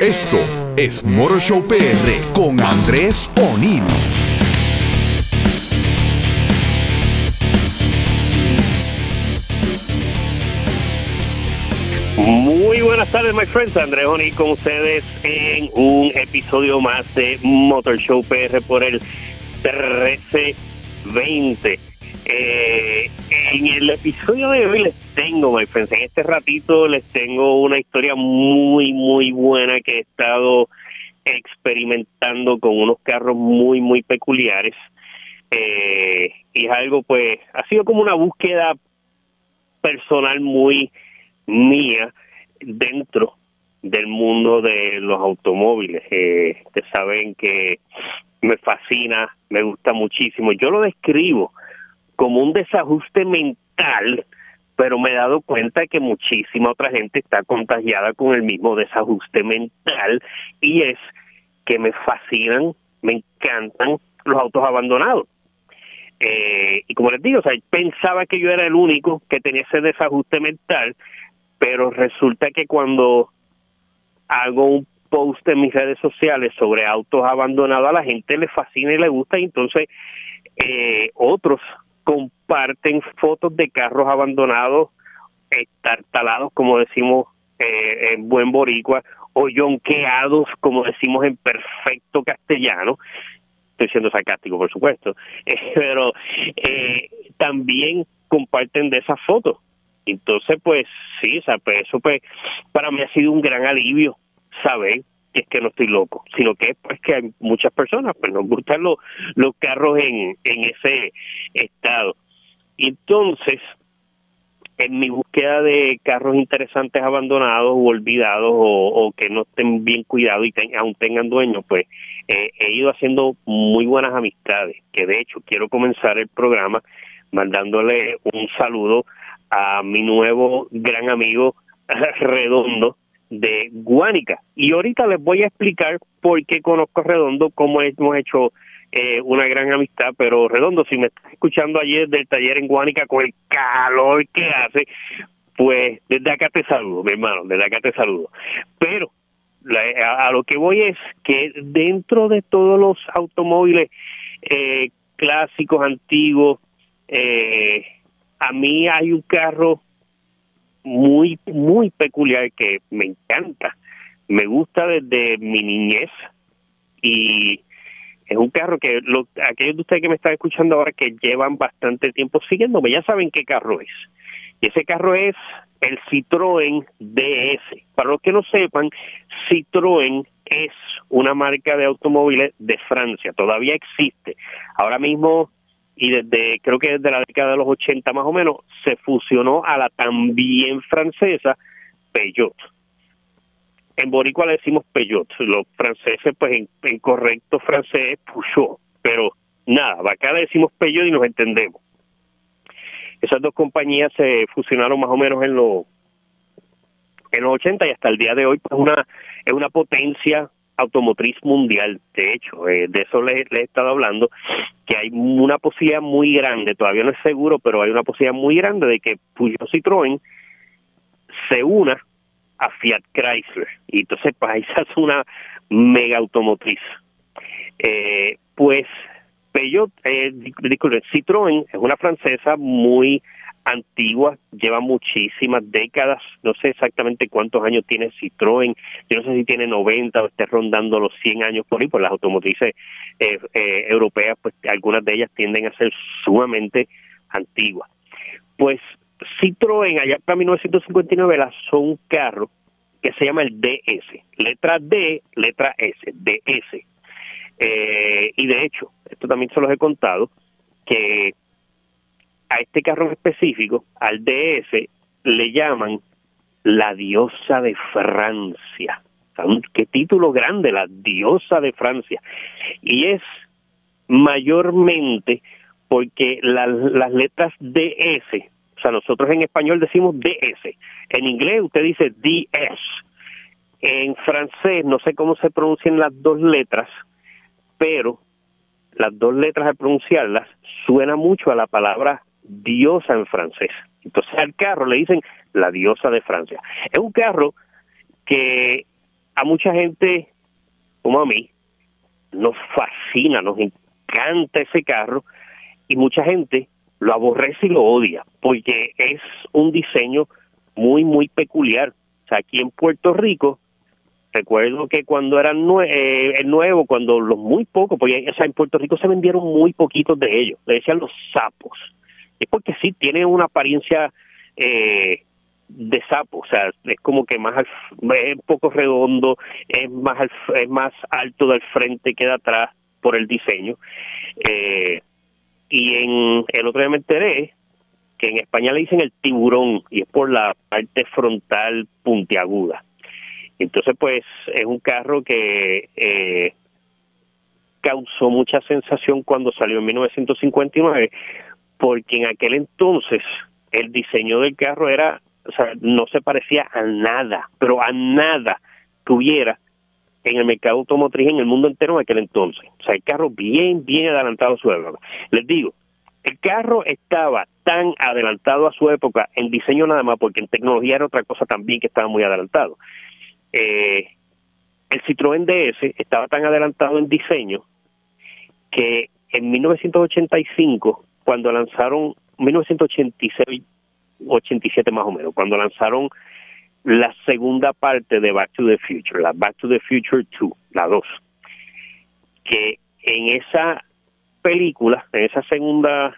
Esto es Motor Show PR con Andrés O'Neill. Muy buenas tardes, my friends. Andrés O'Neill con ustedes en un episodio más de Motor Show PR por el 1320. Eh, en el episodio de hoy les tengo, my friends, en este ratito les tengo una historia muy, muy buena que he estado experimentando con unos carros muy, muy peculiares. Eh, y es algo, pues, ha sido como una búsqueda personal muy mía dentro del mundo de los automóviles. Eh, ustedes saben que me fascina, me gusta muchísimo. Yo lo describo como un desajuste mental, pero me he dado cuenta que muchísima otra gente está contagiada con el mismo desajuste mental y es que me fascinan, me encantan los autos abandonados. Eh, y como les digo, o sea, pensaba que yo era el único que tenía ese desajuste mental, pero resulta que cuando hago un post en mis redes sociales sobre autos abandonados a la gente le fascina y le gusta y entonces eh, otros comparten fotos de carros abandonados estartalados como decimos eh, en buen boricua o yonqueados como decimos en perfecto castellano. Estoy siendo sarcástico por supuesto. Pero eh, también comparten de esas fotos. Entonces, pues sí, o pues, eso pues para mí ha sido un gran alivio saber es que no estoy loco, sino que es pues que hay muchas personas pues nos gustan los, los carros en, en ese estado. Entonces, en mi búsqueda de carros interesantes abandonados o olvidados o, que no estén bien cuidados y aún tengan dueños, pues eh, he ido haciendo muy buenas amistades, que de hecho quiero comenzar el programa mandándole un saludo a mi nuevo gran amigo Redondo de Guánica. Y ahorita les voy a explicar por qué conozco a Redondo, cómo hemos hecho eh, una gran amistad, pero Redondo, si me estás escuchando ayer del taller en Guánica con el calor que hace, pues desde acá te saludo, mi hermano, desde acá te saludo. Pero a, lo que voy es que dentro de todos los automóviles eh, clásicos, antiguos, eh, a mí hay un carro muy, muy peculiar que me encanta. Me gusta desde mi niñez y es un carro que lo, aquellos de ustedes que me están escuchando ahora que llevan bastante tiempo siguiéndome ya saben qué carro es. Y ese carro es el Citroën DS. Para los que no sepan, Citroën es una marca de automóviles de Francia, todavía existe. Ahora mismo y desde creo que desde la década de los 80 más o menos se fusionó a la también francesa Peugeot. En boricua le decimos Peugeot, los franceses pues en, correcto francés Peugeot, pero nada, acá le decimos Peugeot y nos entendemos. Esas dos compañías se fusionaron más o menos en los en los 80 y hasta el día de hoy pues una es una potencia automotriz mundial. De hecho, eh, de eso les, he estado hablando, que hay una posibilidad muy grande, todavía no es seguro, pero hay una posibilidad muy grande de que Peugeot Citroën se una a Fiat Chrysler. Y entonces, ahí se hace una mega automotriz. Eh, pues Peugeot, eh, Citroën es una francesa muy antigua, lleva muchísimas décadas, no sé exactamente cuántos años tiene Citroën, yo no sé si tiene 90 o esté rondando los 100 años por ahí, pues las automotrices eh, eh, europeas, pues algunas de ellas tienden a ser sumamente antiguas. Pues Citroën, allá para 1959, lanzó un carro que se llama el DS, letra D, letra S, DS. Eh, y de hecho, esto también se los he contado, que a este carro en específico, al DS, le llaman la diosa de Francia. Qué título grande, la diosa de Francia. Y es mayormente porque las letras DS, o sea, nosotros en español decimos DS, en inglés usted dice DS, en francés no sé cómo se pronuncian las dos letras, pero las dos letras al pronunciarlas suena mucho a la palabra diosa en francés. Entonces al carro le dicen la diosa de Francia. Es un carro que a mucha gente, como a mí, nos fascina, nos encanta ese carro y mucha gente lo aborrece y lo odia porque es un diseño muy, muy peculiar. O sea, aquí en Puerto Rico, recuerdo que cuando eran eh, el nuevo, cuando los muy pocos, porque o sea, en Puerto Rico se vendieron muy poquitos de ellos, le decían los sapos. Es porque sí, tiene una apariencia eh, de sapo, o sea, es como que más es un poco redondo, es más es más alto del frente que de atrás por el diseño. Eh, y en el otro día me enteré que en España le dicen el tiburón y es por la parte frontal puntiaguda. Entonces, pues es un carro que eh, causó mucha sensación cuando salió en 1959, porque en aquel entonces el diseño del carro era, o sea, no se parecía a nada, pero a nada que hubiera en el mercado automotriz en el mundo entero en aquel entonces. O sea, el carro bien, bien adelantado a su época. Les digo, el carro estaba tan adelantado a su época en diseño nada más, porque en tecnología era otra cosa también que estaba muy adelantado. Eh, el Citroën DS estaba tan adelantado en diseño que en 1985, cuando lanzaron, 1986, 87 más o menos, cuando lanzaron la segunda parte de Back to the Future, la Back to the Future 2, la 2, que en esa película, en esa segunda,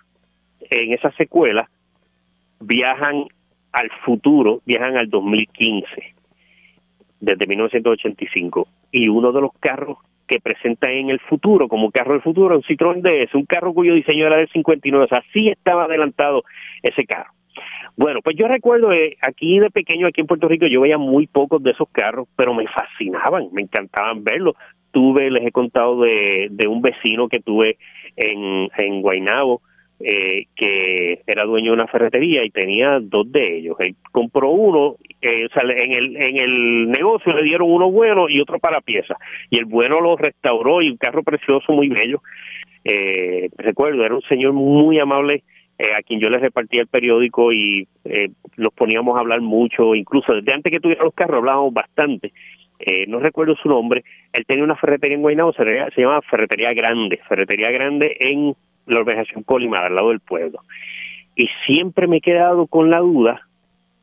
en esa secuela, viajan al futuro, viajan al 2015, desde 1985, y uno de los carros que presenta en el futuro, como carro del futuro, un Citroën DS, un carro cuyo diseño era del 59, o sea, sí estaba adelantado ese carro. Bueno, pues yo recuerdo eh, aquí de pequeño, aquí en Puerto Rico, yo veía muy pocos de esos carros, pero me fascinaban, me encantaban verlos. Tuve, les he contado de, de un vecino que tuve en, en Guaynabo, eh, que era dueño de una ferretería y tenía dos de ellos. Él compró uno, eh, o sea, en el, en el negocio le dieron uno bueno y otro para pieza. Y el bueno lo restauró y un carro precioso, muy bello. Eh, recuerdo, era un señor muy amable eh, a quien yo les repartía el periódico y eh, nos poníamos a hablar mucho, incluso desde antes que tuviera los carros hablábamos bastante. Eh, no recuerdo su nombre, él tenía una ferretería en Guaynabo, se, se llama Ferretería Grande, Ferretería Grande en la organización Colimar, al lado del pueblo. Y siempre me he quedado con la duda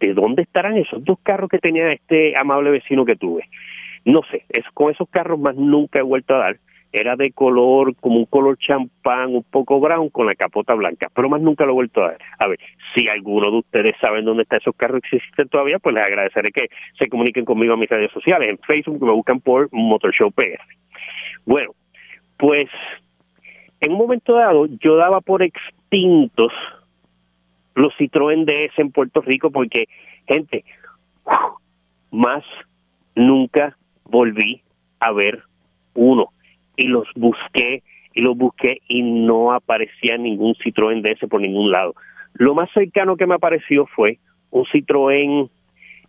de dónde estarán esos dos carros que tenía este amable vecino que tuve. No sé, es, con esos carros más nunca he vuelto a dar era de color, como un color champán, un poco brown, con la capota blanca, pero más nunca lo he vuelto a ver. A ver, si alguno de ustedes saben dónde están esos carros existen todavía, pues les agradeceré que se comuniquen conmigo a mis redes sociales, en Facebook, que me buscan por Motor Show PR. Bueno, pues en un momento dado yo daba por extintos los Citroën DS en Puerto Rico porque, gente, más nunca volví a ver uno y los busqué y los busqué y no aparecía ningún Citroën ese por ningún lado. Lo más cercano que me apareció fue un Citroën,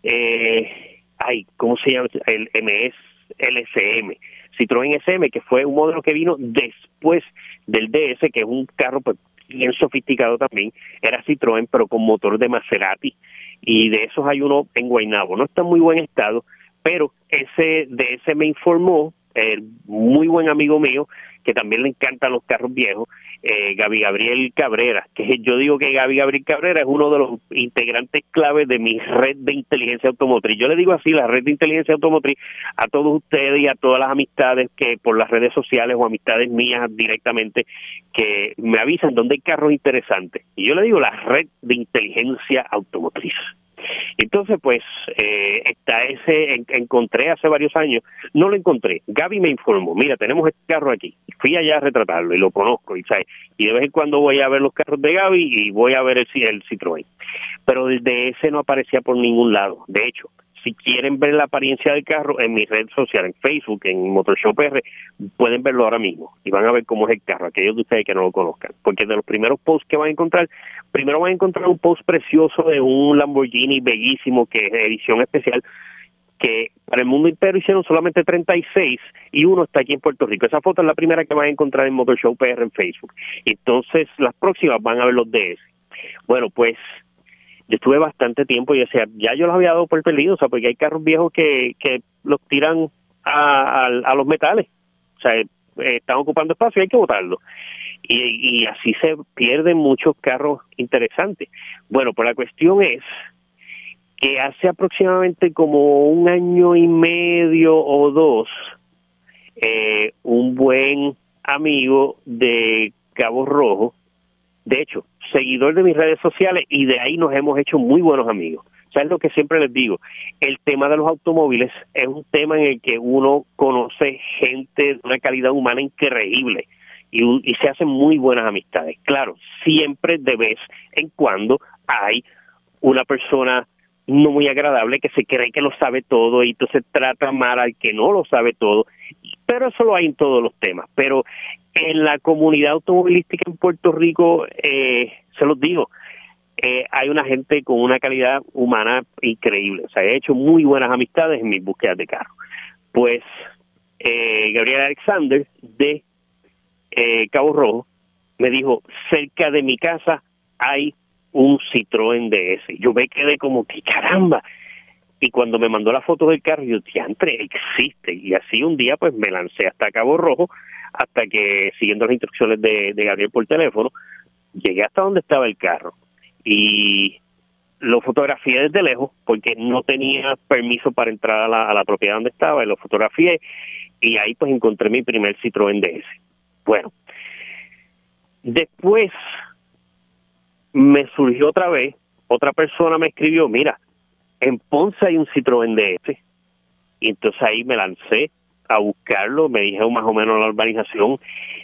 eh, ay, ¿cómo se llama? El MS LSM, Citroën SM, que fue un modelo que vino después del DS, que es un carro pues, bien sofisticado también, era Citroën, pero con motor de Maserati, y de esos hay uno en Guaynabo, no está en muy buen estado, pero ese DS me informó eh, muy buen amigo mío, que también le encantan los carros viejos, eh, Gaby Gabriel Cabrera, que yo digo que Gaby Gabriel Cabrera es uno de los integrantes claves de mi red de inteligencia automotriz. Yo le digo así, la red de inteligencia automotriz, a todos ustedes y a todas las amistades que por las redes sociales o amistades mías directamente, que me avisan dónde hay carros interesantes. Y yo le digo la red de inteligencia automotriz. Entonces, pues, eh, está ese, encontré hace varios años, no lo encontré. Gaby me informó, mira, tenemos este carro aquí. Fui allá a retratarlo y lo conozco, y, ¿sabes? y de vez en cuando voy a ver los carros de Gaby y voy a ver el, el Citroën. Pero el DS no aparecía por ningún lado. De hecho, si quieren ver la apariencia del carro en mi red social, en Facebook, en Motorshop R, pueden verlo ahora mismo y van a ver cómo es el carro, aquellos de ustedes que no lo conozcan. Porque de los primeros posts que van a encontrar, primero van a encontrar un post precioso de un Lamborghini bellísimo que es edición especial que para el mundo entero hicieron solamente 36 y uno está aquí en Puerto Rico. Esa foto es la primera que van a encontrar en Motorshow PR en Facebook. Entonces, las próximas van a ver los DS. Bueno, pues yo estuve bastante tiempo y decía, ya yo los había dado por perdido, o sea, porque hay carros viejos que, que los tiran a, a, los metales. O sea, eh, están ocupando espacio y hay que botarlo. Y, y así se pierden muchos carros interesantes. Bueno, pues la cuestión es que hace aproximadamente como un año y medio o dos, eh, un buen amigo de Cabo Rojo, de hecho, seguidor de mis redes sociales y de ahí nos hemos hecho muy buenos amigos. ¿Sabes lo que siempre les digo? El tema de los automóviles es un tema en el que uno conoce gente de una calidad humana increíble y, y se hacen muy buenas amistades. Claro, siempre de vez en cuando hay una persona no muy agradable que se cree que lo sabe todo y entonces trata mal al que no lo sabe todo. Pero eso lo hay en todos los temas. Pero en la comunidad automovilística en Puerto Rico, eh, se los digo, eh, hay una gente con una calidad humana increíble. O sea, he hecho muy buenas amistades en mis búsquedas de carro. Pues eh, Gabriel Alexander de eh, Cabo Rojo me dijo, cerca de mi casa hay un Citroën DS. Yo me quedé como que caramba. Y cuando me mandó la foto del carro, yo, diantre, existe. Y así un día, pues me lancé hasta Cabo Rojo, hasta que, siguiendo las instrucciones de, Gabriel por teléfono, llegué hasta donde estaba el carro. Y lo fotografié desde lejos, porque no tenía permiso para entrar a la, a la propiedad donde estaba, y lo fotografié, y ahí pues encontré mi primer Citroën DS. Bueno, después me surgió otra vez, otra persona me escribió, mira, en Ponce hay un Citroën DS. Y entonces ahí me lancé a buscarlo, me dije más o menos la urbanización,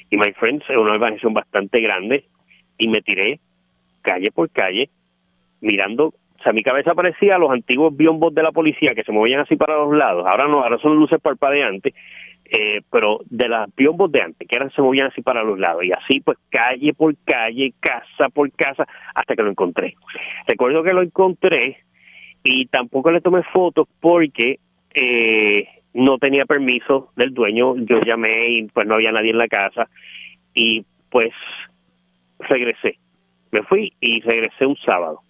y my friends, es una urbanización bastante grande, y me tiré calle por calle, mirando, o sea, mi cabeza parecía los antiguos biombos de la policía que se movían así para los lados, ahora no, ahora son luces parpadeantes, eh, pero de las biombos de antes, que eran se movían así para los lados, y así pues calle por calle, casa por casa, hasta que lo encontré. Recuerdo que lo encontré y tampoco le tomé fotos porque eh, no tenía permiso del dueño, yo llamé y pues no había nadie en la casa y pues regresé. Me fui y regresé un sábado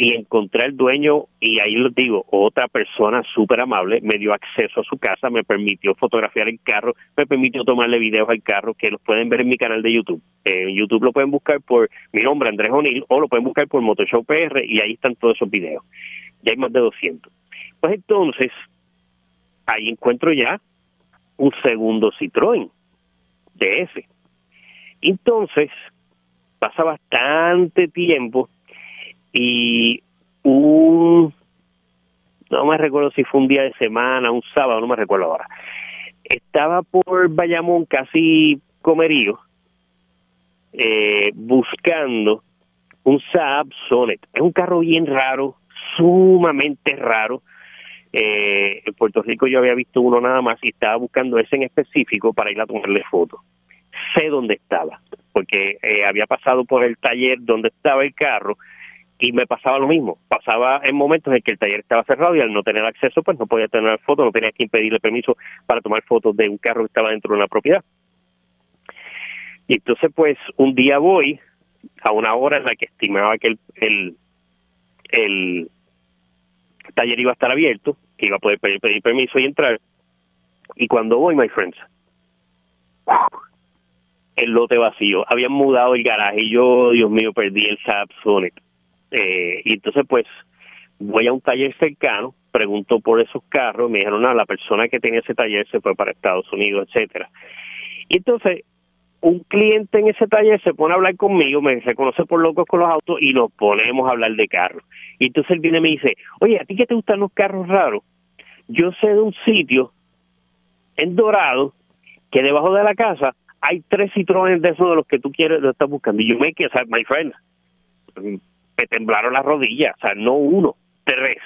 y encontré al dueño y ahí les digo, otra persona súper amable me dio acceso a su casa, me permitió fotografiar el carro, me permitió tomarle videos al carro que los pueden ver en mi canal de YouTube. en YouTube lo pueden buscar por mi nombre, Andrés O'Neill, o lo pueden buscar por Motorshow PR y ahí están todos esos videos. Ya hay más de 200. Pues entonces, ahí encuentro ya un segundo Citroën de ese. Entonces, pasa bastante tiempo y un, no me recuerdo si fue un día de semana, un sábado, no me recuerdo ahora, estaba por Bayamón casi comerío, eh, buscando un Saab Sonet. Es un carro bien raro, sumamente raro. Eh, en Puerto Rico yo había visto uno nada más y estaba buscando ese en específico para ir a tomarle foto. Sé dónde estaba, porque eh, había pasado por el taller donde estaba el carro y me pasaba lo mismo. Pasaba en momentos en que el taller estaba cerrado y al no tener acceso, pues no podía tener fotos, no tenía que impedirle permiso para tomar fotos de un carro que estaba dentro de una propiedad. Y entonces, pues, un día voy a una hora en la que estimaba que el, el, el taller iba a estar abierto, que iba a poder pedir, pedir permiso y entrar. Y cuando voy, my friends, el lote vacío. Habían mudado el garaje y yo, Dios mío, perdí el Saab eh, y entonces, pues, voy a un taller cercano, pregunto por esos carros, me dijeron, no, la persona que tenía ese taller se fue para Estados Unidos, etcétera. Y entonces, un cliente en ese taller se pone a hablar conmigo, me reconoce por locos con los autos y nos ponemos a hablar de carros. Y entonces él viene y me dice, oye, ¿a ti qué te gustan los carros raros? Yo sé de un sitio en Dorado que debajo de la casa hay tres citrones de esos de los que tú quieres, lo estás buscando. Y yo me quedé, o my friend, me temblaron las rodillas, o sea, no uno, tres.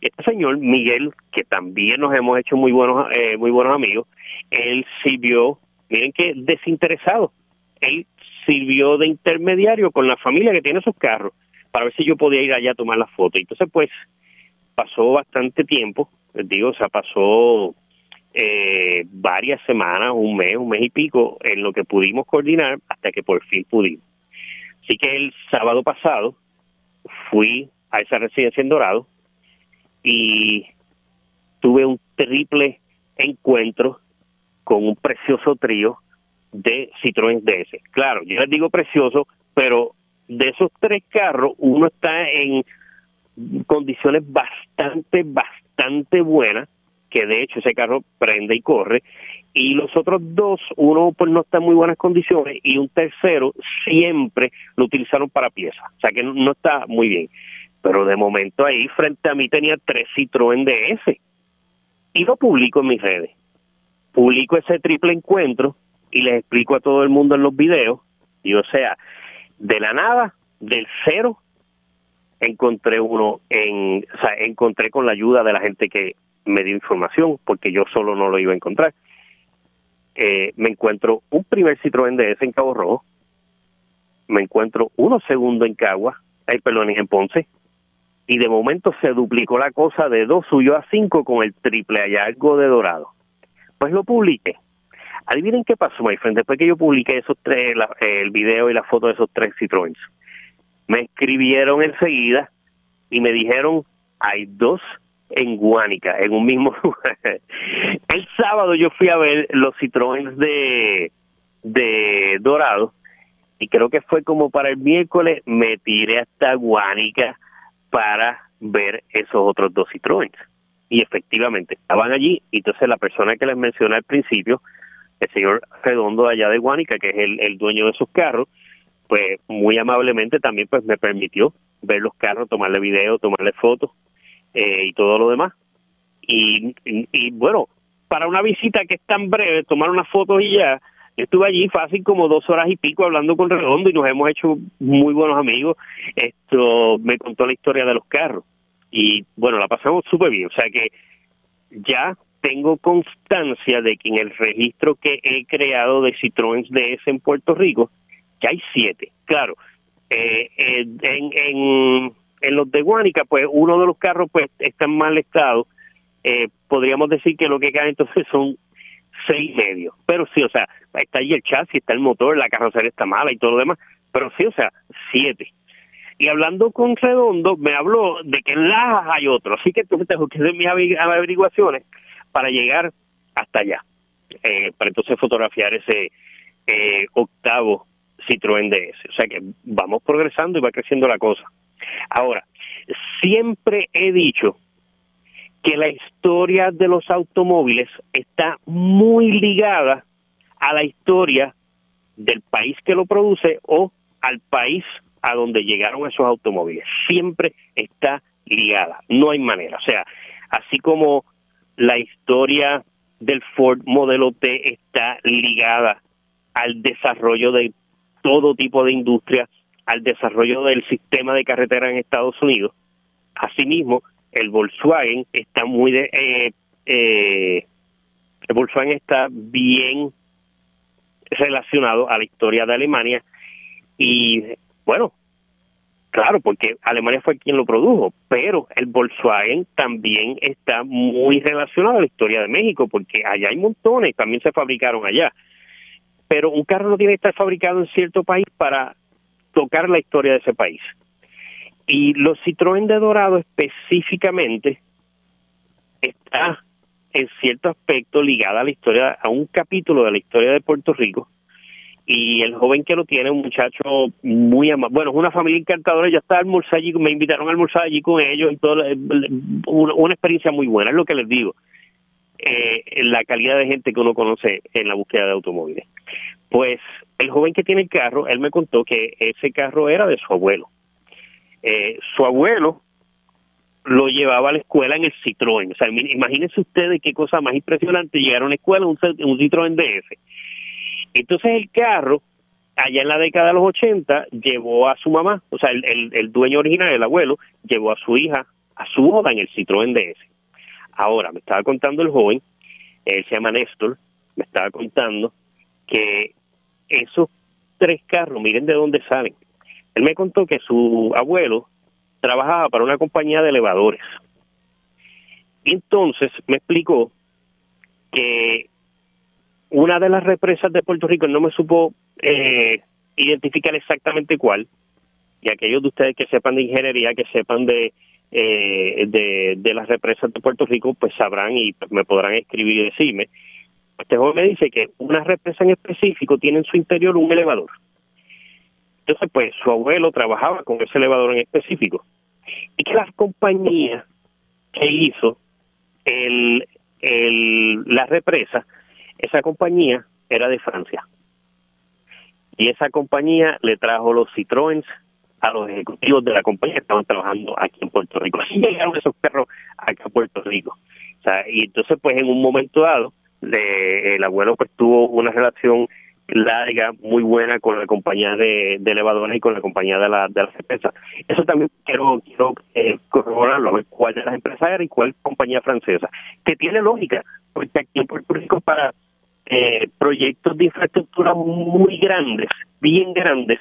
Este señor, Miguel, que también nos hemos hecho muy buenos, eh, muy buenos amigos, él sirvió, miren que desinteresado, él sirvió de intermediario con la familia que tiene sus carros, para ver si yo podía ir allá a tomar las fotos. Entonces, pues, pasó bastante tiempo, digo, o sea, pasó eh, varias semanas, un mes, un mes y pico, en lo que pudimos coordinar hasta que por fin pudimos. Así que el sábado pasado fui a esa residencia en Dorado y tuve un triple encuentro con un precioso trío de Citroën DS. Claro, yo les digo precioso, pero de esos tres carros, uno está en condiciones bastante, bastante buenas, que de hecho ese carro prende y corre, y los otros dos, uno pues no está en muy buenas condiciones y un tercero siempre lo utilizaron para piezas, o sea que no, está muy bien. Pero de momento ahí frente a mí tenía tres Citroën DS y lo publico en mis redes. Publico ese triple encuentro y les explico a todo el mundo en los videos, y o sea, de la nada, del cero, encontré uno en, o sea, encontré con la ayuda de la gente que me dio información, porque yo solo no lo iba a encontrar. Eh, me encuentro un primer Citroën DS en Cabo Rojo, me encuentro uno segundo en Cagua, hay perdón, en Ponce, y de momento se duplicó la cosa de dos suyo a cinco con el triple hallazgo de Dorado. Pues lo publiqué. Adivinen qué pasó, my friend, después que yo publiqué esos tres, el video y la foto de esos tres Citroën. Me escribieron enseguida y me dijeron, hay dos en Guánica, en un mismo lugar. El sábado yo fui a ver los Citroën de, de Dorado y creo que fue como para el miércoles me tiré hasta Guánica para ver esos otros dos Citroën. Y efectivamente estaban allí entonces la persona que les mencioné al principio, el señor Redondo allá de Guánica, que es el, el dueño de esos carros, pues muy amablemente también pues me permitió ver los carros, tomarle video, tomarle fotos eh, y todo lo demás. Y, y, bueno, para una visita que es tan breve, tomar unas fotos y ya, yo estuve allí fácil como dos horas y pico hablando con Redondo y nos hemos hecho muy buenos amigos. Esto me contó la historia de los carros y bueno, la pasamos súper bien. O sea que ya tengo constancia de que en el registro que he creado de Citroën DS en Puerto Rico, que hay siete. Claro, eh, eh, en, en en los de Guánica, pues uno de los carros pues está en mal estado. Eh, podríamos decir que lo que cae entonces son seis y medio. Pero sí, o sea, está ahí el chasis, está el motor, la carrocería está mala y todo lo demás. Pero sí, o sea, siete. Y hablando con Redondo, me habló de que en Lajas hay otro. Así que entonces tengo que hacer mis averiguaciones para llegar hasta allá. Eh, para entonces fotografiar ese eh, octavo Citroën DS. O sea que vamos progresando y va creciendo la cosa. Ahora, siempre he dicho que la historia de los automóviles está muy ligada a la historia del país que lo produce o al país a donde llegaron esos automóviles. Siempre está ligada, no hay manera. O sea, así como la historia del Ford modelo T está ligada al desarrollo de todo tipo de industria, al desarrollo del sistema de carretera en Estados Unidos. Asimismo, el Volkswagen está muy de, eh, eh, el Volkswagen está bien relacionado a la historia de Alemania y bueno, claro, porque Alemania fue quien lo produjo, pero el Volkswagen también está muy relacionado a la historia de México, porque allá hay montones, también se fabricaron allá. Pero un carro no tiene que estar fabricado en cierto país para tocar la historia de ese país. Y los Citroën de Dorado específicamente está en cierto aspecto ligada a la historia, a un capítulo de la historia de Puerto Rico. Y el joven que lo tiene, un muchacho muy amable, bueno, es una familia encantadora, ya está almorzar allí, me invitaron a almorzar allí con ellos, y todo, una, experiencia muy buena, es lo que les digo. Eh, la calidad de gente que uno conoce en la búsqueda de automóviles. Pues el joven que tiene el carro, él me contó que ese carro era de su abuelo. Eh, su abuelo lo llevaba a la escuela en el Citroën. O sea, imagínense ustedes qué cosa más impresionante llegar a una escuela un, un Citroën DS. Entonces el carro, allá en la década de los 80, llevó a su mamá, o sea, el, el, dueño original, el abuelo, llevó a su hija a su boda en el Citroën DS. Ahora, me estaba contando el joven, él se llama Néstor, me estaba contando que esos tres carros, miren de dónde salen. Él me contó que su abuelo trabajaba para una compañía de elevadores. Y entonces me explicó que una de las represas de Puerto Rico, no me supo eh, identificar exactamente cuál, y aquellos de ustedes que sepan de ingeniería, que sepan de, eh, de, de las represas de Puerto Rico, pues sabrán y me podrán escribir y decirme. Este joven me dice que una represa en específico tiene en su interior un elevador. Entonces, pues su abuelo trabajaba con ese elevador en específico. Y que la compañía que hizo el, el, la represa, esa compañía era de Francia. Y esa compañía le trajo los Citroën a los ejecutivos de la compañía que estaban trabajando aquí en Puerto Rico. Así llegaron esos perros acá a Puerto Rico. O sea, y entonces, pues en un momento dado, el abuelo pues tuvo una relación larga, muy buena con la compañía de, elevadores y con la compañía de la, de las empresas. Eso también quiero, quiero eh, corroborarlo, a ver cuál de las empresas era y cuál compañía francesa, que tiene lógica, porque aquí en Puerto Rico para eh, proyectos de infraestructura muy grandes, bien grandes,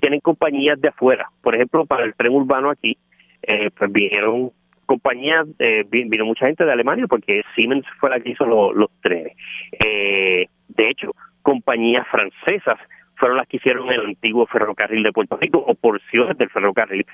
vienen compañías de afuera. Por ejemplo, para el tren urbano aquí, eh, pues vinieron compañías, eh, vino mucha gente de Alemania porque Siemens fue la que hizo los trenes. Eh, de hecho, compañías francesas fueron las que hicieron el antiguo ferrocarril de Puerto Rico o porciones del ferrocarril.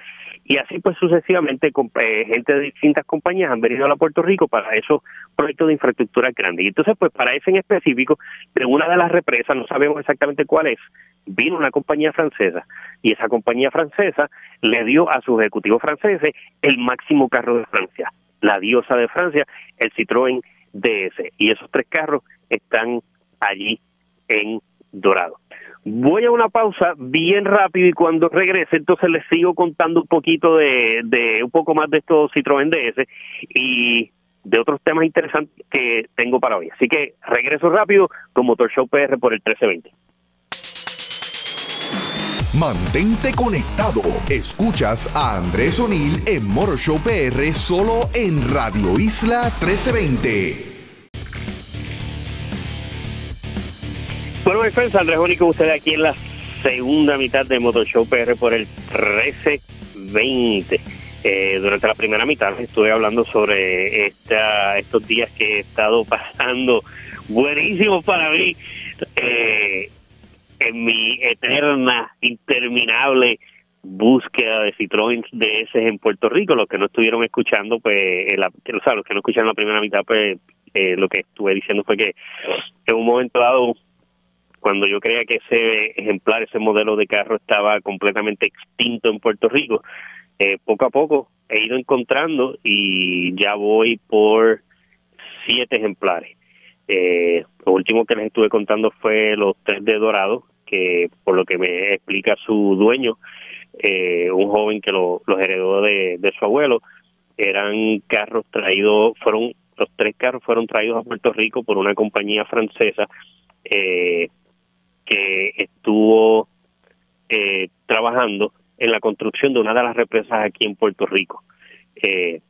Y así pues sucesivamente eh, gente de distintas compañías han venido a Puerto Rico para esos proyectos de infraestructura grandes. Y entonces pues para ese en específico, de una de las represas, no sabemos exactamente cuál es, vino una compañía francesa y esa compañía francesa le dio a sus ejecutivos franceses el máximo carro de Francia, la diosa de Francia, el Citroën DS. Y esos tres carros están allí en Dorado. Voy a una pausa bien rápido y cuando regrese entonces les sigo contando un poquito de, un poco más de estos Citroën DS y de otros temas interesantes que tengo para hoy. Así que regreso rápido con Motor Show PR por el 1320. Mantente conectado. Escuchas a Andrés O'Neill en Motor Show PR solo en Radio Isla 1320. Bueno, mi friends, Andrés Único, usted aquí en la segunda mitad de Motor Show PR por el 1320. Eh, durante la primera mitad estuve hablando sobre esta, estos días que he estado pasando buenísimos para mí eh, en mi eterna, interminable búsqueda de Citroën DS en Puerto Rico. Los que no estuvieron escuchando, pues, la, o sea, los que no escucharon la primera mitad, pues, eh, lo que estuve diciendo fue que en un momento dado cuando yo creía que ese ejemplar, ese modelo de carro estaba completamente extinto en Puerto Rico, eh, poco a poco he ido encontrando y ya voy por siete ejemplares. Eh, lo último que les estuve contando fue los tres de Dorado, que por lo que me explica su dueño, eh, un joven que los heredó de, de su abuelo, eran carros traídos, fueron los tres carros fueron traídos a Puerto Rico por una compañía francesa eh, que estuvo eh, trabajando en la construcción de una de las represas aquí en Puerto Rico. Eh,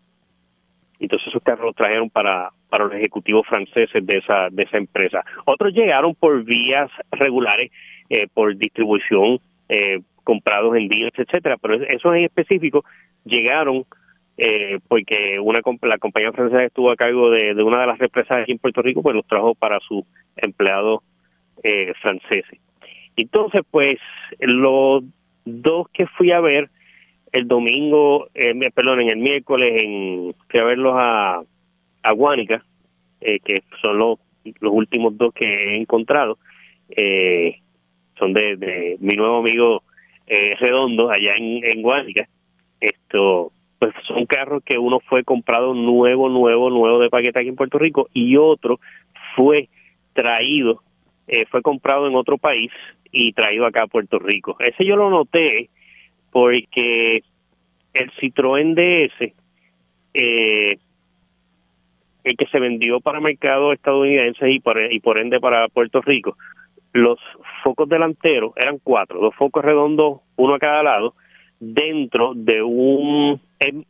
entonces esos carros los trajeron para, para los ejecutivos franceses de esa, de esa empresa. Otros llegaron por vías regulares, eh, por distribución, eh, comprados en días, etcétera, pero esos en específico llegaron eh, porque una la compañía francesa estuvo a cargo de, de una de las represas aquí en Puerto Rico, pues los trajo para sus empleados eh, franceses. Entonces, pues, los dos que fui a ver el domingo, eh, perdón, en el miércoles, en, fui a verlos a, a Guánica, eh, que son los, los últimos dos que he encontrado, eh, son de, de mi nuevo amigo eh, Redondo, allá en, en Guánica. Esto, pues son carros que uno fue comprado nuevo, nuevo, nuevo de paquete aquí en Puerto Rico y otro fue traído eh, fue comprado en otro país y traído acá a Puerto Rico. Ese yo lo noté porque el Citroën DS, eh, el que se vendió para mercado estadounidense y por, y por ende para Puerto Rico, los focos delanteros eran cuatro, dos focos redondos, uno a cada lado, dentro de un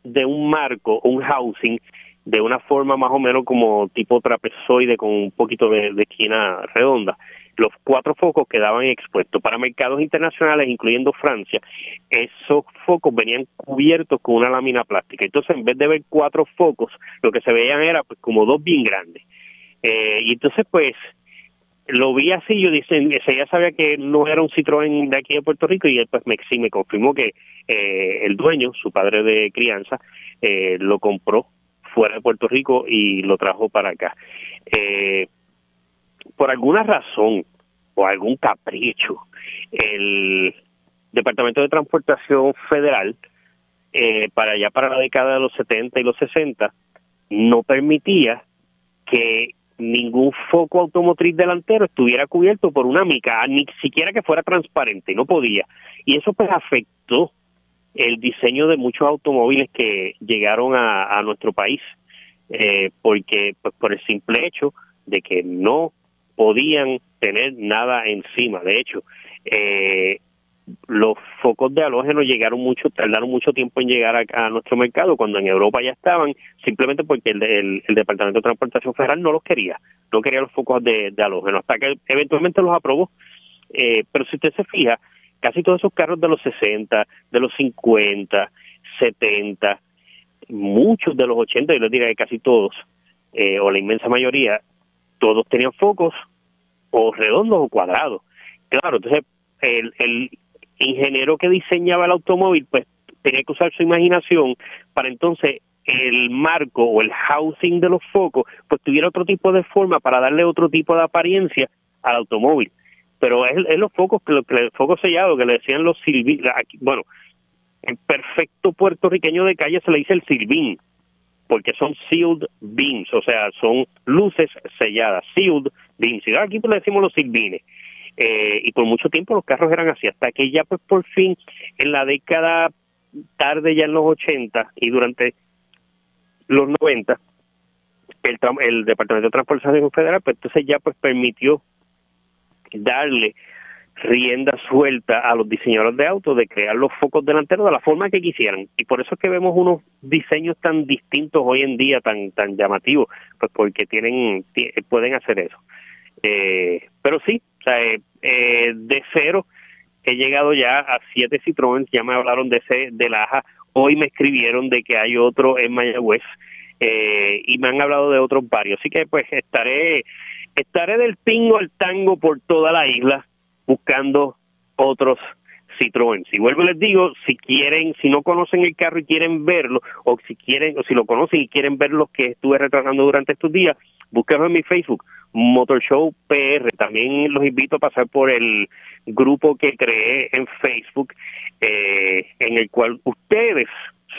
de un marco, un housing de una forma más o menos como tipo trapezoide con un poquito de, esquina redonda. Los cuatro focos quedaban expuestos para mercados internacionales, incluyendo Francia. Esos focos venían cubiertos con una lámina plástica. Entonces, en vez de ver cuatro focos, lo que se veían era pues como dos bien grandes. Eh, y entonces, pues, lo vi así, yo dije, ese ya sabía que no era un Citroën de aquí de Puerto Rico y él pues me, sí confirmó que eh, el dueño, su padre de crianza, eh, lo compró fuera de Puerto Rico y lo trajo para acá. Eh, por alguna razón o algún capricho, el Departamento de Transportación Federal, eh, para allá para la década de los 70 y los 60, no permitía que ningún foco automotriz delantero estuviera cubierto por una mica, ni siquiera que fuera transparente, no podía. Y eso pues afectó el diseño de muchos automóviles que llegaron a, nuestro país, eh, porque pues por el simple hecho de que no podían tener nada encima. De hecho, eh, los focos de halógeno llegaron mucho, tardaron mucho tiempo en llegar a, nuestro mercado, cuando en Europa ya estaban, simplemente porque el, el, Departamento de Transportación Federal no los quería, no quería los focos de, de halógeno, hasta que eventualmente los aprobó. Eh, pero si usted se fija, casi todos esos carros de los 60, de los 50, 70, muchos de los 80, yo les diría que casi todos, eh, o la inmensa mayoría, todos tenían focos o redondos o cuadrados. Claro, entonces el, el ingeniero que diseñaba el automóvil, pues tenía que usar su imaginación para entonces el marco o el housing de los focos, pues tuviera otro tipo de forma para darle otro tipo de apariencia al automóvil. Pero es, los focos, que, el foco sellado que le decían los silvín, bueno, en perfecto puertorriqueño de calle se le dice el silvín, porque son sealed beams, o sea, son luces selladas, sealed beams. Y aquí pues le decimos los silvines. Eh, y por mucho tiempo los carros eran así, hasta que ya pues por fin en la década tarde ya en los 80 y durante los 90 el, el Departamento de Transportación Federal pues entonces ya pues permitió darle rienda suelta a los diseñadores de autos de crear los focos delanteros de la forma que quisieran. Y por eso es que vemos unos diseños tan distintos hoy en día tan tan llamativos pues porque tienen pueden hacer eso. Eh, pero sí eh, eh, de cero he llegado ya a siete Citroën, ya me hablaron de ese de la AJA, hoy me escribieron de que hay otro en Mayagüez eh, y me han hablado de otros varios, así que pues estaré estaré del pingo al tango por toda la isla buscando otros Citroën. Si vuelvo les digo, si quieren, si no conocen el carro y quieren verlo, o si quieren, o si lo conocen y quieren ver lo que estuve retratando durante estos días, búsquenlo en mi Facebook, Motor Show PR. También los invito a pasar por el grupo que creé en Facebook, eh, en el cual ustedes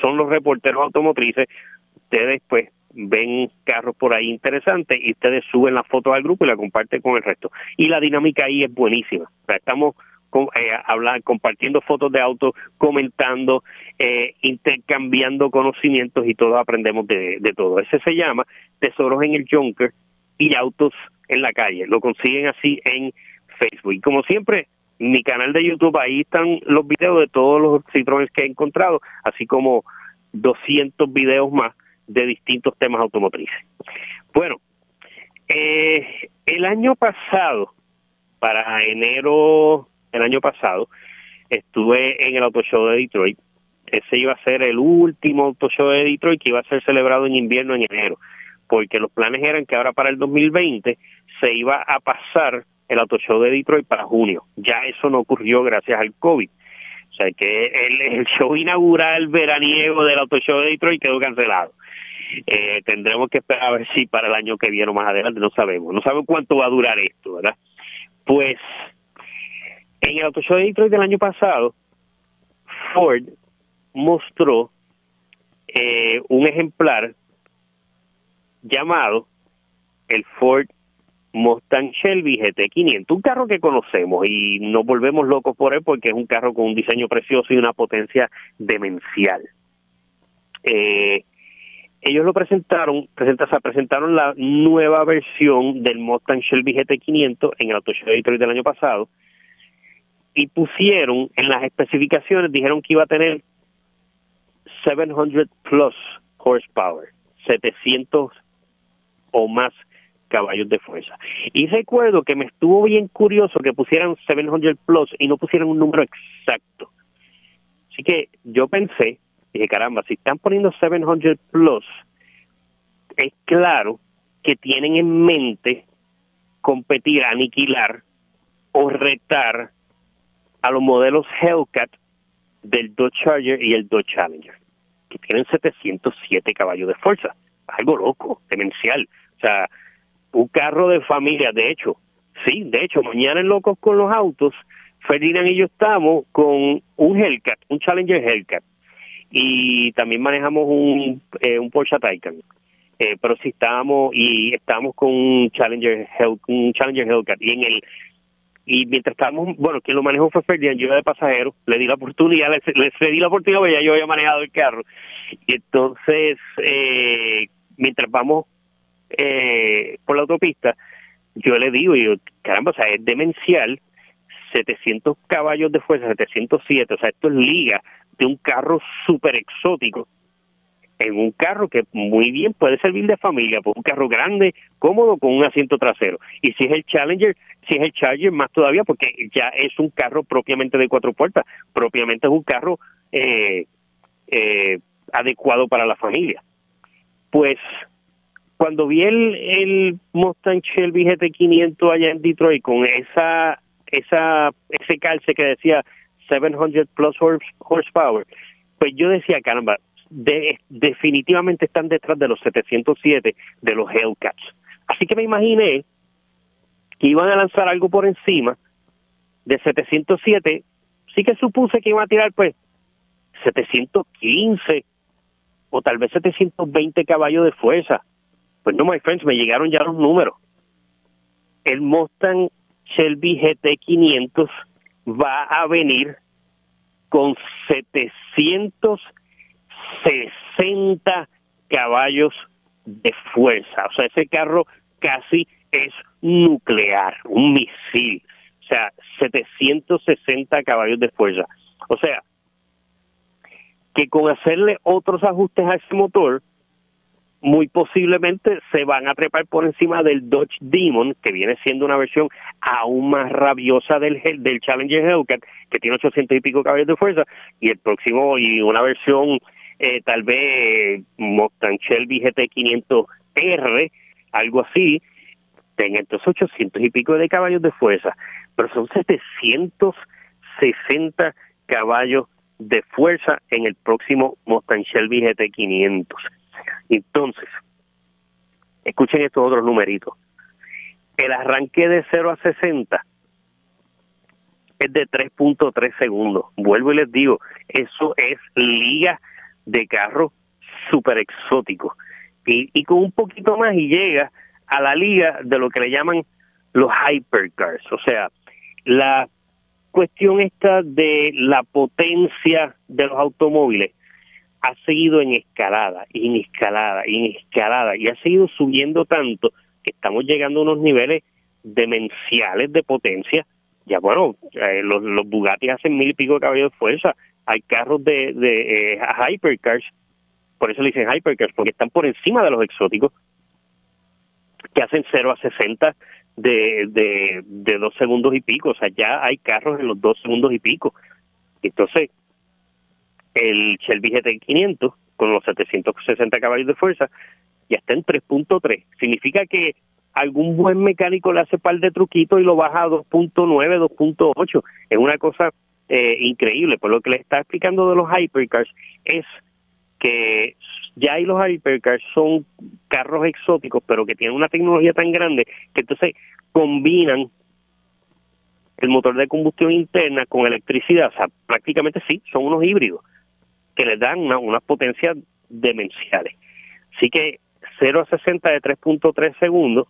son los reporteros automotrices, ustedes pues ven carros por ahí interesantes y ustedes suben la foto al grupo y la comparten con el resto. Y la dinámica ahí es buenísima. Estamos eh, hablar, compartiendo fotos de autos, comentando, eh, intercambiando conocimientos y todos aprendemos de, de todo. Ese se llama Tesoros en el Junker y Autos en la Calle. Lo consiguen así en Facebook. Y como siempre, mi canal de YouTube, ahí están los videos de todos los Citroën que he encontrado, así como 200 videos más de distintos temas automotrices. Bueno, eh, el año pasado, para enero el año pasado, estuve en el Auto Show de Detroit. Ese iba a ser el último Auto Show de Detroit que iba a ser celebrado en invierno en enero, porque los planes eran que ahora para el 2020 se iba a pasar el Auto Show de Detroit para junio. Ya eso no ocurrió gracias al COVID. O sea que el, el show inaugural veraniego del Auto Show de Detroit quedó cancelado. Eh, tendremos que esperar a ver si para el año que viene o más adelante, no sabemos. No sabemos cuánto va a durar esto, ¿verdad? Pues en el Auto Show de Detroit del año pasado, Ford mostró eh, un ejemplar llamado el Ford Mustang Shelby GT500, un carro que conocemos y nos volvemos locos por él porque es un carro con un diseño precioso y una potencia demencial. Eh, ellos lo presentaron, presentaron la nueva versión del Mustang Shelby GT500 en el Auto Show de Detroit del año pasado y pusieron en las especificaciones, dijeron que iba a tener 700 plus horsepower, 700 o más caballos de fuerza. Y recuerdo que me estuvo bien curioso que pusieran 700 plus y no pusieran un número exacto. Así que yo pensé, dije, caramba, si están poniendo 700 plus, es claro que tienen en mente competir, aniquilar o retar a los modelos Hellcat del Dodge Charger y el Dodge Challenger, que tienen 707 caballos de fuerza. Algo loco, demencial. O sea, un carro de familia, de hecho, sí, de hecho, mañana en Locos con los Autos, Ferdinand y yo estamos con un Hellcat, un Challenger Hellcat, y también manejamos un, eh, un Porsche Taycan. Eh, pero sí estábamos y estábamos con un Challenger un Challenger Hellcat y en el y mientras estábamos, bueno, quien lo manejó fue Ferdinand, yo iba de pasajero, le di la oportunidad, le, le di la oportunidad, porque ya yo había manejado el carro. Y entonces, eh, mientras vamos eh, por la autopista, yo le digo, yo, caramba, o sea, es demencial, 700 caballos de fuerza, 707, o sea, esto es liga de un carro súper exótico en un carro que muy bien puede servir de familia, por un carro grande, cómodo, con un asiento trasero. Y si es el Challenger, si es el Charger, más todavía, porque ya es un carro propiamente de cuatro puertas, propiamente es un carro eh, eh, adecuado para la familia. Pues cuando vi el, el Mustang Shelby GT500 allá en Detroit con esa esa ese calce que decía 700 plus horsepower, pues yo decía, caramba, de, definitivamente están detrás de los 707 de los Hellcats. Así que me imaginé que iban a lanzar algo por encima de 707. Sí que supuse que iban a tirar pues 715 o tal vez 720 caballos de fuerza. Pues no, my friends, me llegaron ya los números. El Mustang Shelby GT 500 va a venir con 700 60 caballos de fuerza. O sea, ese carro casi es nuclear, un misil. O sea, 760 caballos de fuerza. O sea, que con hacerle otros ajustes a ese motor, muy posiblemente se van a trepar por encima del Dodge Demon, que viene siendo una versión aún más rabiosa del, del Challenger Hellcat, que tiene 800 y pico caballos de fuerza, y el próximo, y una versión eh, tal vez Mustang Shelby GT500R, algo así, tenga entonces 800 y pico de caballos de fuerza, pero son 760 caballos de fuerza en el próximo Mustang Shelby GT500. Entonces, escuchen estos otros numeritos. El arranque de 0 a 60 es de 3.3 segundos. Vuelvo y les digo, eso es liga de carro súper exótico y, y con un poquito más y llega a la liga de lo que le llaman los hypercars, o sea, la cuestión esta de la potencia de los automóviles ha seguido en escalada, en escalada, en escalada, y ha seguido subiendo tanto que estamos llegando a unos niveles demenciales de potencia. Ya bueno, eh, los, los Bugatti hacen mil y pico de caballos de fuerza, hay carros de, de eh, hypercars, por eso le dicen hypercars, porque están por encima de los exóticos, que hacen 0 a 60 de, de, de dos segundos y pico, o sea, ya hay carros en los dos segundos y pico. Entonces, el Shelby GT 500 con los 760 caballos de fuerza ya está en 3.3. Significa que algún buen mecánico le hace par de truquitos y lo baja a 2.9, 2.8. Es una cosa eh, increíble. Por lo que le está explicando de los hypercars es que ya hay los hypercars son carros exóticos, pero que tienen una tecnología tan grande que entonces combinan el motor de combustión interna con electricidad. O sea, prácticamente sí, son unos híbridos que les dan una, unas potencias demenciales. Así que 0 a 60 de 3.3 segundos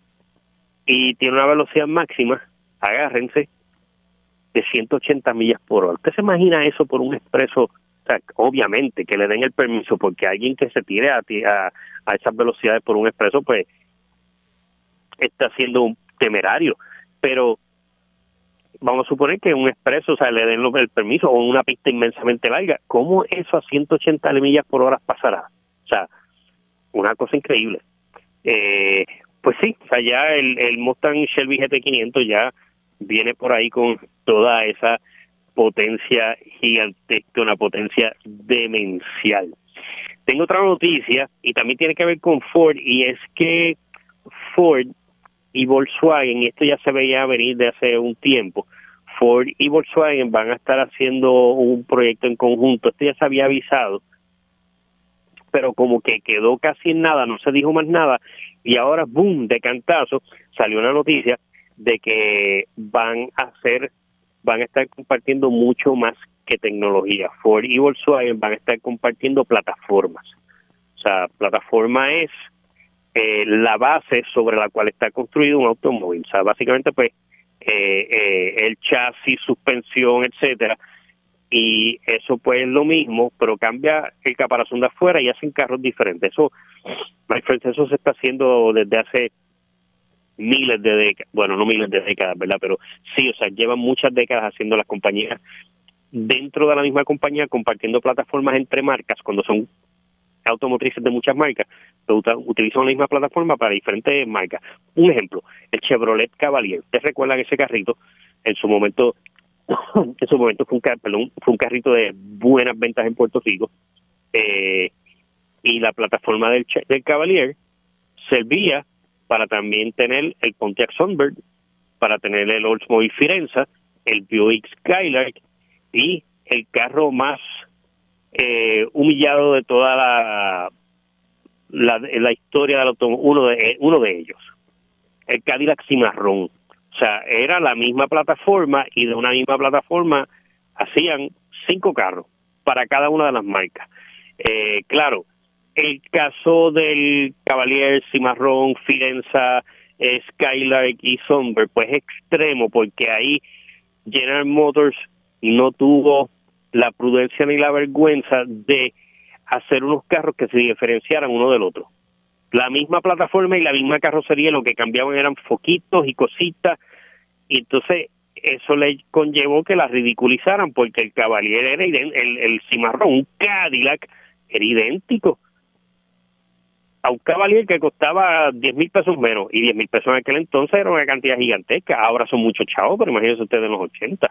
y tiene una velocidad máxima, agárrense, de 180 millas por hora. ¿Usted se imagina eso por un expreso? Obviamente que le den el permiso, porque alguien que se tire a, a, a esas velocidades por un expreso, pues está siendo un temerario. Pero vamos a suponer que un expreso, o sea, le den el permiso o una pista inmensamente larga, ¿cómo eso a 180 millas por hora pasará? O sea, una cosa increíble. Eh, pues sí, o sea, ya el, el Mustang Shelby GT500 ya viene por ahí con toda esa potencia gigantesca, una potencia demencial. Tengo otra noticia y también tiene que ver con Ford y es que Ford y Volkswagen, y esto ya se veía venir de hace un tiempo, Ford y Volkswagen van a estar haciendo un proyecto en conjunto. Esto ya se había avisado, pero como que quedó casi en nada, no se dijo más nada, y ahora, boom, de cantazo, salió una noticia de que van a hacer, van a estar compartiendo mucho más que tecnología. Ford y Volkswagen van a estar compartiendo plataformas. O sea, plataforma es eh, la base sobre la cual está construido un automóvil. O sea, básicamente, pues, eh, eh, el chasis, suspensión, etcétera. Y eso, pues, es lo mismo, pero cambia el caparazón de afuera y hacen carros diferentes. Eso, eso se está haciendo desde hace miles de décadas, bueno, no miles de décadas, ¿verdad? Pero sí, o sea, llevan muchas décadas haciendo las compañías dentro de la misma compañía compartiendo plataformas entre marcas cuando son automotrices de muchas marcas, pero utilizan la misma plataforma para diferentes marcas. Un ejemplo, el Chevrolet Cavalier. ¿Ustedes recuerdan ese carrito? En su momento, en su momento fue un, carrito de buenas ventas en Puerto Rico. Eh, y la plataforma del, del Cavalier servía para también tener el Pontiac Sunbird, para tener el Oldsmobile Firenze, el Buick Skylark y el carro más eh, humillado de toda la, la, historia del automóvil, uno de, uno de ellos, el Cadillac Cimarrón. O sea, era la misma plataforma y de una misma plataforma hacían cinco carros para cada una de las marcas. Eh, claro, el caso del Cavalier, Cimarrón, Firenza, eh, Skylark y Somber, pues extremo, porque ahí General Motors no tuvo la prudencia ni la vergüenza de hacer unos carros que se diferenciaran uno del otro. La misma plataforma y la misma carrocería, lo que cambiaban eran foquitos y cositas, y entonces eso le conllevó que la ridiculizaran, porque el Cavalier era el, el cimarrón, un Cadillac, era idéntico. A un Cavalier que costaba 10 mil pesos menos, y 10 mil pesos en aquel entonces era una cantidad gigantesca, ahora son muchos chavos, pero imagínense ustedes en los 80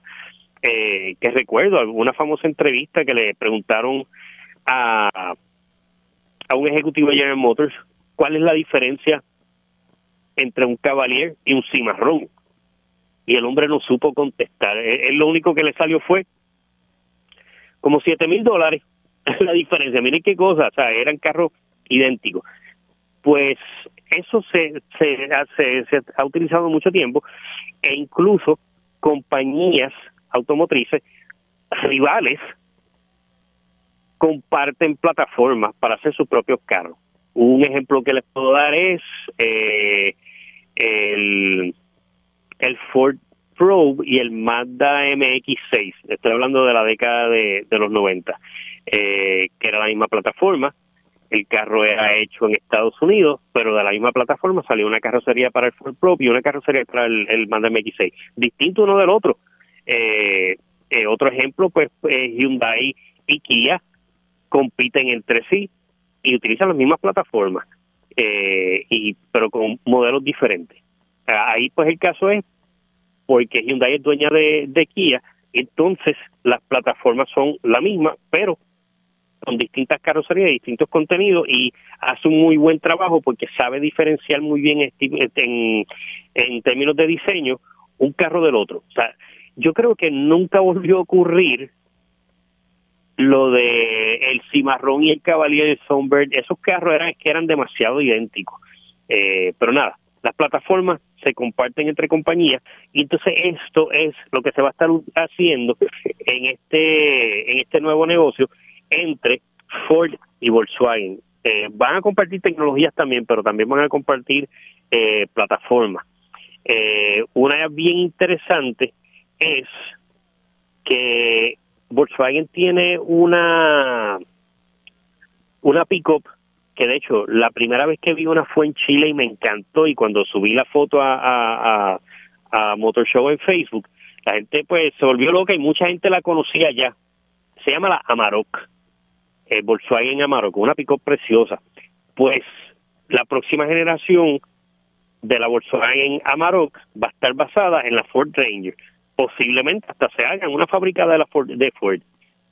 eh, que recuerdo una famosa entrevista que le preguntaron a, a un ejecutivo de General Motors cuál es la diferencia entre un Cavalier y un cimarrón. Y el hombre no supo contestar. Él, lo único que le salió fue como siete mil dólares la diferencia. Miren qué cosa, o sea, eran carros idénticos. Pues eso se, se, se, se ha utilizado mucho tiempo e incluso compañías automotrices rivales comparten plataformas para hacer sus propios carros. Un ejemplo que les puedo dar es eh, el, el Ford Probe y el Mazda MX6. Estoy hablando de la década de, los 90, eh, que era la misma plataforma. El carro era hecho en Estados Unidos, pero de la misma plataforma salió una carrocería para el Ford Probe y una carrocería para el, el Mazda MX6. Distinto uno del otro eh, eh, otro ejemplo, pues eh, Hyundai y Kia compiten entre sí y utilizan las mismas plataformas, eh, y pero con modelos diferentes. Ahí pues el caso es porque Hyundai es dueña de, de Kia, entonces las plataformas son la misma, pero con distintas carrocerías, distintos contenidos y hace un muy buen trabajo porque sabe diferenciar muy bien en, en términos de diseño un carro del otro. O sea, yo creo que nunca volvió a ocurrir lo de el cimarrón y el Cavalier Songbird, esos carros eran que eran demasiado idénticos. Eh, pero nada, las plataformas se comparten entre compañías y entonces esto es lo que se va a estar haciendo en este en este nuevo negocio entre Ford y Volkswagen. Eh, van a compartir tecnologías también, pero también van a compartir eh, plataformas. Eh, una bien interesante es que Volkswagen tiene una una pickup que de hecho la primera vez que vi una fue en Chile y me encantó. Y cuando subí la foto a, a, a, Motor Show en Facebook la gente pues se volvió loca y mucha gente la conocía ya. Se llama la Amarok. Eh, Volkswagen Amarok una pickup preciosa. Pues la próxima generación de la Volkswagen Amarok va a estar basada en la Ford Ranger posiblemente hasta se haga en una fábrica de la Ford, de Ford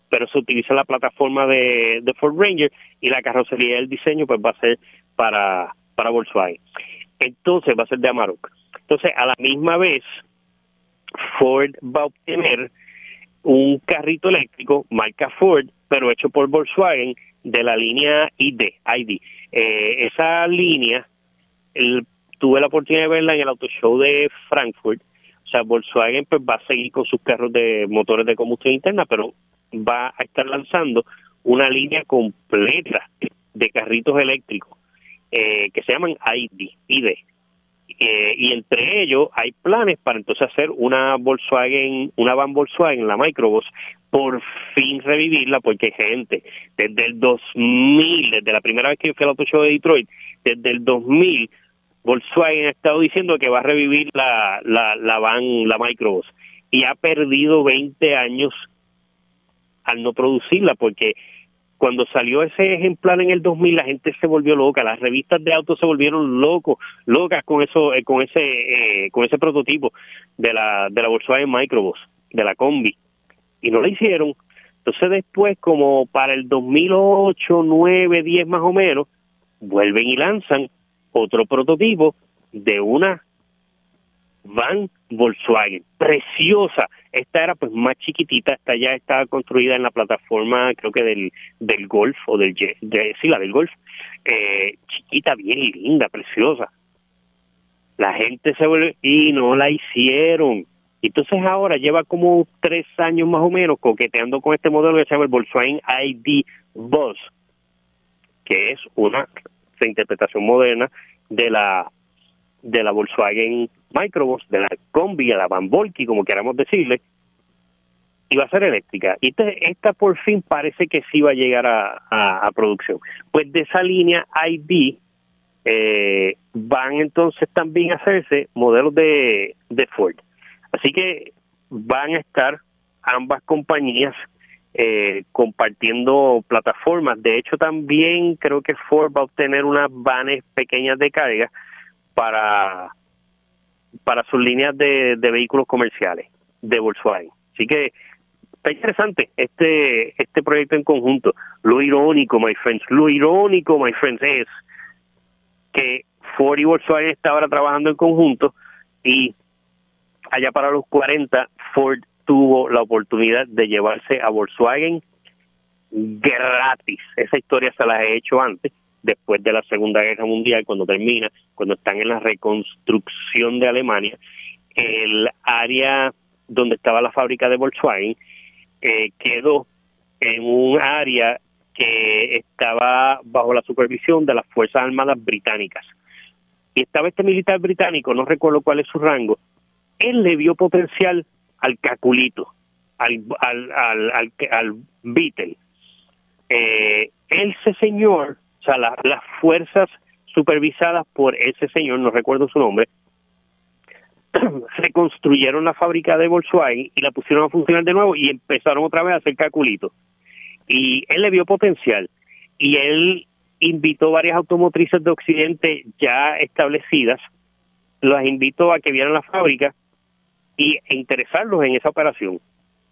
pero se utiliza la plataforma de, de Ford Ranger y la carrocería del diseño pues va a ser para para Volkswagen entonces va a ser de Amarok Entonces, a la misma vez, Ford va a obtener un carrito eléctrico marca Ford, pero hecho por Volkswagen de la línea ID. ID. Eh, esa línea, tuve la oportunidad de verla en el Auto Show de Frankfurt. Volkswagen pues va a seguir con sus carros de motores de combustión interna, pero va a estar lanzando una línea completa de carritos eléctricos eh, que se llaman ID, ID. Eh, y entre ellos hay planes para entonces hacer una Volkswagen, una van Volkswagen, la Microbus, por fin revivirla, porque gente, desde el 2000, desde la primera vez que fui al Auto Show de Detroit, desde el 2000, Volkswagen ha estado diciendo que va a revivir la, la, la van, la Microbus, y ha perdido 20 años al no producirla, porque cuando salió ese ejemplar en el 2000 la gente se volvió loca, las revistas de autos se volvieron locos, locas con eso, eh, con ese, eh, con ese prototipo de la de la Volkswagen Microbus, de la combi, y no la hicieron. Entonces después, como para el 2008, 9, 10 más o menos, vuelven y lanzan otro prototipo de una van Volkswagen, preciosa. Esta era pues más chiquitita, esta ya estaba construida en la plataforma creo que del, del Golf o del de, del Golf, eh, chiquita, bien linda, preciosa. La gente se vuelve y no la hicieron. Entonces ahora lleva como tres años más o menos coqueteando con este modelo que se llama el Volkswagen ID Bus, que es una interpretación moderna de la de la Volkswagen Microbus, de la Combi, de la Van Volky, como queramos decirle, y va a ser eléctrica. Y esta por fin parece que sí va a llegar a, producción. Pues de esa línea ID eh, van entonces también a hacerse modelos de, de Ford. Así que van a estar ambas compañías eh, compartiendo plataformas. De hecho, también creo que Ford va a obtener unas vanes pequeñas de carga para, para sus líneas de, vehículos comerciales de Volkswagen. Así que está interesante este, este proyecto en conjunto. Lo irónico, my friends, lo irónico, my friends, es que Ford y Volkswagen están ahora trabajando en conjunto y allá para los 40 Ford tuvo la oportunidad de llevarse a Volkswagen gratis. Esa historia se la he hecho antes después de la Segunda Guerra Mundial, cuando termina, cuando están en la reconstrucción de Alemania, el área donde estaba la fábrica de Volkswagen eh, quedó en un área que estaba bajo la supervisión de las Fuerzas Armadas Británicas. Y estaba este militar británico, no recuerdo cuál es su rango, él le vio potencial al caculito, al, al, al, al, Beatle. Eh, ese señor o sea, las fuerzas supervisadas por ese señor, no recuerdo su nombre, reconstruyeron la fábrica de Volkswagen y la pusieron a funcionar de nuevo y empezaron otra vez a hacer calculitos. Y él le vio potencial y él invitó varias automotrices de Occidente ya establecidas, las invitó a que vieran la fábrica y interesarlos en esa operación.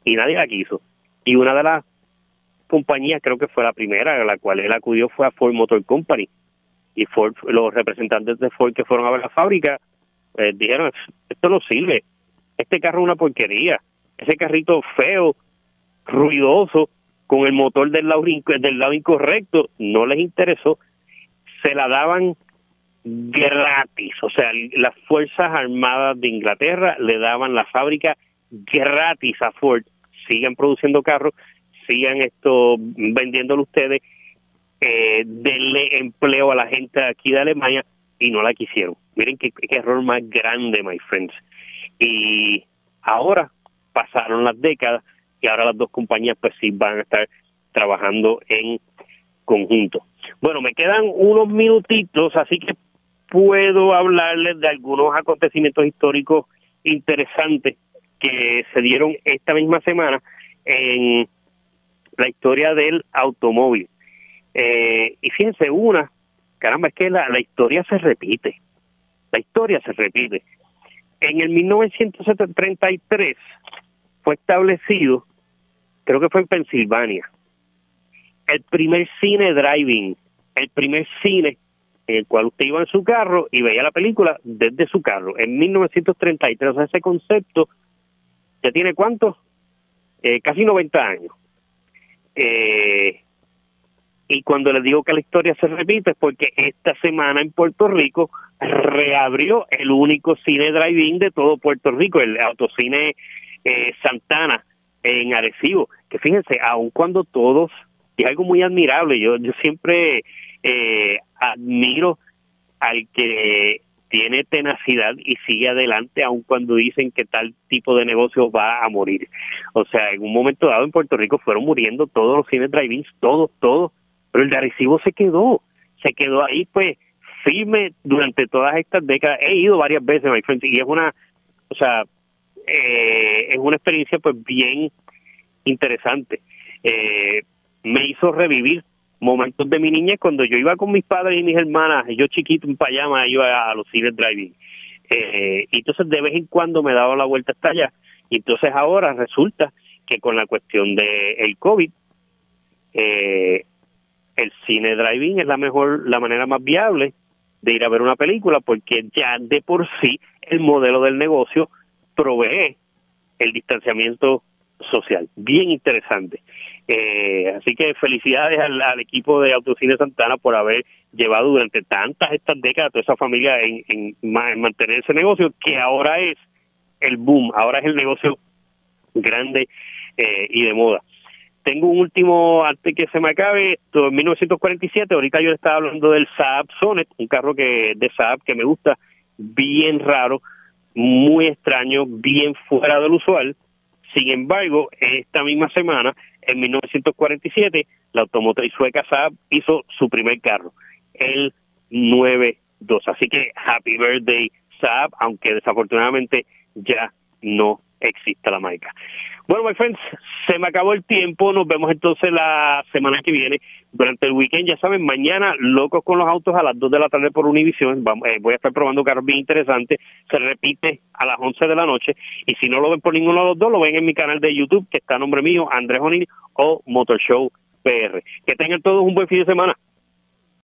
Y nadie la quiso. Y una de las compañía, creo que fue la primera a la cual él acudió fue a Ford Motor Company. Y Ford, los representantes de Ford que fueron a ver la fábrica eh, dijeron, esto no sirve, este carro es una porquería, ese carrito feo, ruidoso, con el motor del lado, del lado incorrecto, no les interesó, se la daban gratis, o sea, las Fuerzas Armadas de Inglaterra le daban la fábrica gratis a Ford, sigan produciendo carros sigan esto vendiéndolo ustedes, eh, denle empleo a la gente aquí de Alemania y no la quisieron. Miren qué, error más grande, my friends. Y ahora pasaron las décadas y ahora las dos compañías pues sí van a estar trabajando en conjunto. Bueno, me quedan unos minutitos, así que puedo hablarles de algunos acontecimientos históricos interesantes que se dieron esta misma semana en la historia del automóvil. Eh, y fíjense, una, caramba, es que la, la historia se repite. La historia se repite. En el 1933 fue establecido, creo que fue en Pensilvania, el primer cine driving, el primer cine en el cual usted iba en su carro y veía la película desde su carro. En 1933, o sea, ese concepto ya tiene cuánto? Eh, casi 90 años. Eh, y cuando les digo que la historia se repite es porque esta semana en Puerto Rico reabrió el único cine drive-in de todo Puerto Rico, el autocine eh, Santana en Arecibo, que fíjense, aun cuando todos, y es algo muy admirable, yo, yo siempre eh, admiro al que tiene tenacidad y sigue adelante aun cuando dicen que tal tipo de negocio va a morir. O sea, en un momento dado en Puerto Rico fueron muriendo todos los cines drive-ins, todos, todos, pero el de Arecibo se quedó, se quedó ahí pues firme durante todas estas décadas. He ido varias veces, my friend, y es una, o sea, eh, es una experiencia pues bien interesante. Eh, me hizo revivir momentos de mi niñez cuando yo iba con mis padres y mis hermanas, yo chiquito en payama iba a los cines driving. Eh, y entonces de vez en cuando me daba la vuelta hasta allá. Y entonces ahora resulta que con la cuestión de el COVID, eh, el cine driving es la mejor, la manera más viable de ir a ver una película porque ya de por sí el modelo del negocio provee el distanciamiento social. Bien interesante. Eh, así que felicidades al, equipo de Autocine Santana por haber llevado durante tantas estas décadas toda esa familia en, en, mantener ese negocio que ahora es el boom, ahora es el negocio grande eh, y de moda. Tengo un último, antes que se me acabe, en 1947, ahorita yo estaba hablando del Saab Sonnet, un carro que de Saab que me gusta, bien raro, muy extraño, bien fuera del usual. Sin embargo, esta misma semana, en 1947, la automotriz sueca Saab hizo su primer carro, el 92. Así que happy birthday Saab, aunque desafortunadamente ya no existe la marca. Bueno, my friends, se me acabó el tiempo. Nos vemos entonces la semana que viene. Durante el weekend, ya saben, mañana Locos con los Autos a las 2 de la tarde por Univision. Eh, voy a estar probando carros bien interesantes. Se repite a las 11 de la noche. Y si no lo ven por ninguno de los dos, lo ven en mi canal de YouTube, que está a nombre mío, Andrés O'Neill o Motor Show PR. Que tengan todos un buen fin de semana.